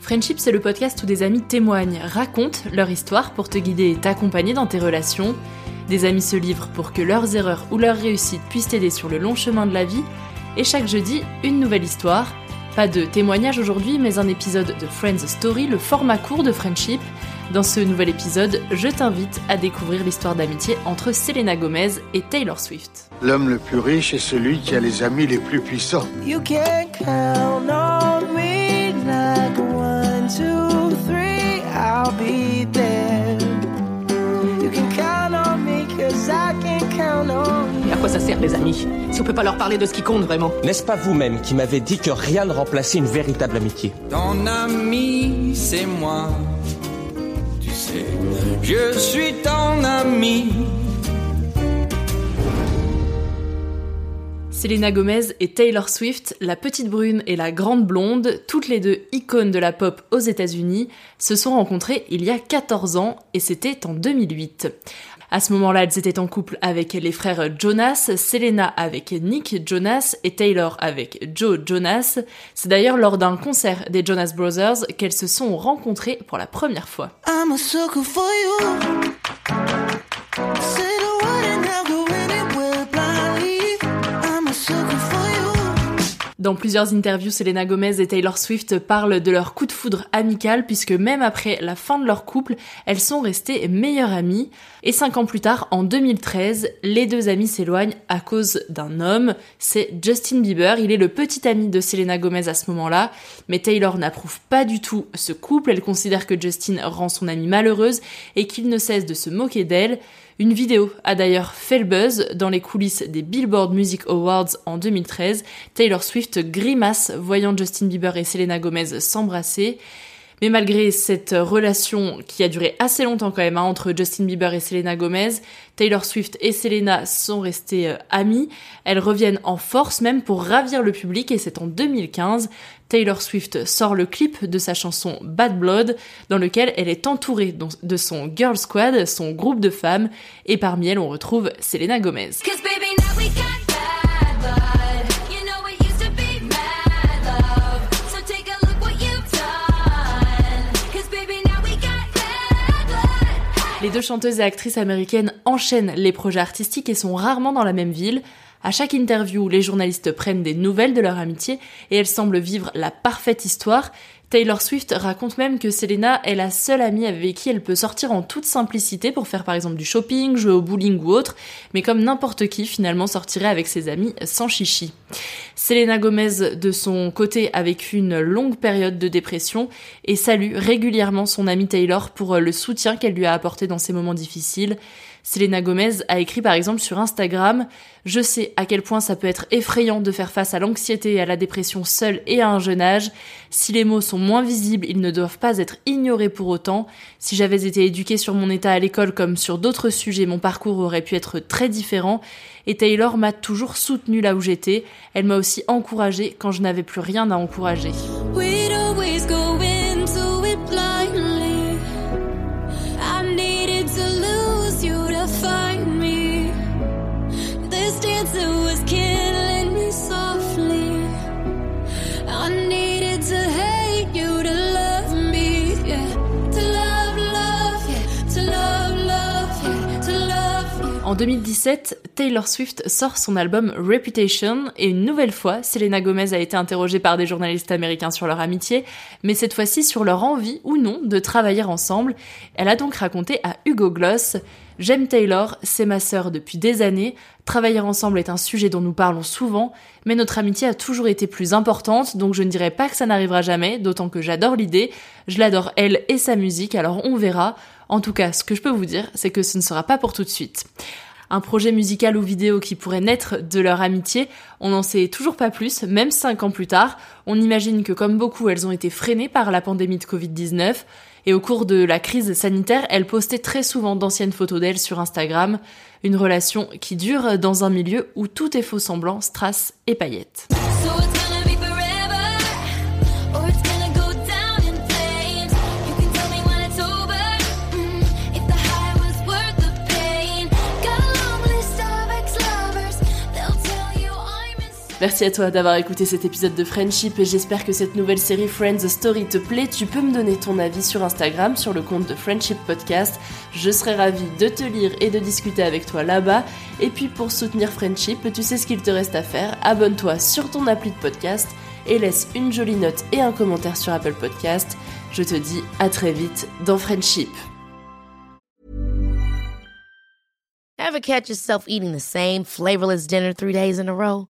Friendship, c'est le podcast où des amis témoignent, racontent leur histoire pour te guider et t'accompagner dans tes relations. Des amis se livrent pour que leurs erreurs ou leurs réussites puissent t'aider sur le long chemin de la vie. Et chaque jeudi, une nouvelle histoire. Pas de témoignage aujourd'hui, mais un épisode de Friends Story, le format court de Friendship. Dans ce nouvel épisode, je t'invite à découvrir l'histoire d'amitié entre Selena Gomez et Taylor Swift. L'homme le plus riche est celui qui a les amis les plus puissants. You can count on les amis Si on peut pas leur parler de ce qui compte vraiment N'est-ce pas vous-même qui m'avez dit que rien ne remplaçait une véritable amitié Ton ami, c'est moi. Tu sais, je suis ton ami. Selena Gomez et Taylor Swift, la petite brune et la grande blonde, toutes les deux icônes de la pop aux États-Unis, se sont rencontrées il y a 14 ans et c'était en 2008. À ce moment-là, elles étaient en couple avec les frères Jonas, Selena avec Nick Jonas et Taylor avec Joe Jonas. C'est d'ailleurs lors d'un concert des Jonas Brothers qu'elles se sont rencontrées pour la première fois. Dans plusieurs interviews, Selena Gomez et Taylor Swift parlent de leur coup de foudre amical puisque même après la fin de leur couple, elles sont restées meilleures amies. Et cinq ans plus tard, en 2013, les deux amies s'éloignent à cause d'un homme. C'est Justin Bieber. Il est le petit ami de Selena Gomez à ce moment-là. Mais Taylor n'approuve pas du tout ce couple. Elle considère que Justin rend son amie malheureuse et qu'il ne cesse de se moquer d'elle. Une vidéo a d'ailleurs fait le buzz dans les coulisses des Billboard Music Awards en 2013. Taylor Swift grimace voyant Justin Bieber et Selena Gomez s'embrasser. Mais malgré cette relation qui a duré assez longtemps quand même hein, entre Justin Bieber et Selena Gomez, Taylor Swift et Selena sont restées euh, amies. Elles reviennent en force même pour ravir le public et c'est en 2015. Taylor Swift sort le clip de sa chanson Bad Blood dans lequel elle est entourée de son girl squad, son groupe de femmes et parmi elles on retrouve Selena Gomez. Les deux chanteuses et actrices américaines enchaînent les projets artistiques et sont rarement dans la même ville. À chaque interview, les journalistes prennent des nouvelles de leur amitié et elles semblent vivre la parfaite histoire. Taylor Swift raconte même que Selena est la seule amie avec qui elle peut sortir en toute simplicité pour faire par exemple du shopping, jouer au bowling ou autre, mais comme n'importe qui finalement sortirait avec ses amis sans chichi. Selena Gomez de son côté a vécu une longue période de dépression et salue régulièrement son amie Taylor pour le soutien qu'elle lui a apporté dans ces moments difficiles. Selena Gomez a écrit par exemple sur Instagram Je sais à quel point ça peut être effrayant de faire face à l'anxiété et à la dépression seule et à un jeune âge. Si les mots sont moins visibles, ils ne doivent pas être ignorés pour autant. Si j'avais été éduquée sur mon état à l'école comme sur d'autres sujets, mon parcours aurait pu être très différent. Et Taylor m'a toujours soutenue là où j'étais. Elle m'a aussi encouragée quand je n'avais plus rien à encourager. En 2017, Taylor Swift sort son album Reputation et une nouvelle fois, Selena Gomez a été interrogée par des journalistes américains sur leur amitié, mais cette fois-ci sur leur envie ou non de travailler ensemble. Elle a donc raconté à Hugo Gloss J'aime Taylor, c'est ma sœur depuis des années. Travailler ensemble est un sujet dont nous parlons souvent, mais notre amitié a toujours été plus importante, donc je ne dirais pas que ça n'arrivera jamais, d'autant que j'adore l'idée. Je l'adore elle et sa musique, alors on verra. En tout cas, ce que je peux vous dire, c'est que ce ne sera pas pour tout de suite. Un projet musical ou vidéo qui pourrait naître de leur amitié, on n'en sait toujours pas plus, même cinq ans plus tard. On imagine que comme beaucoup, elles ont été freinées par la pandémie de Covid-19. Et au cours de la crise sanitaire, elle postait très souvent d'anciennes photos d'elle sur Instagram. Une relation qui dure dans un milieu où tout est faux semblant, strass et paillettes. Merci à toi d'avoir écouté cet épisode de Friendship et j'espère que cette nouvelle série Friends Story te plaît. Tu peux me donner ton avis sur Instagram, sur le compte de Friendship Podcast. Je serai ravie de te lire et de discuter avec toi là-bas. Et puis pour soutenir Friendship, tu sais ce qu'il te reste à faire. Abonne-toi sur ton appli de podcast et laisse une jolie note et un commentaire sur Apple Podcast. Je te dis à très vite dans Friendship. The?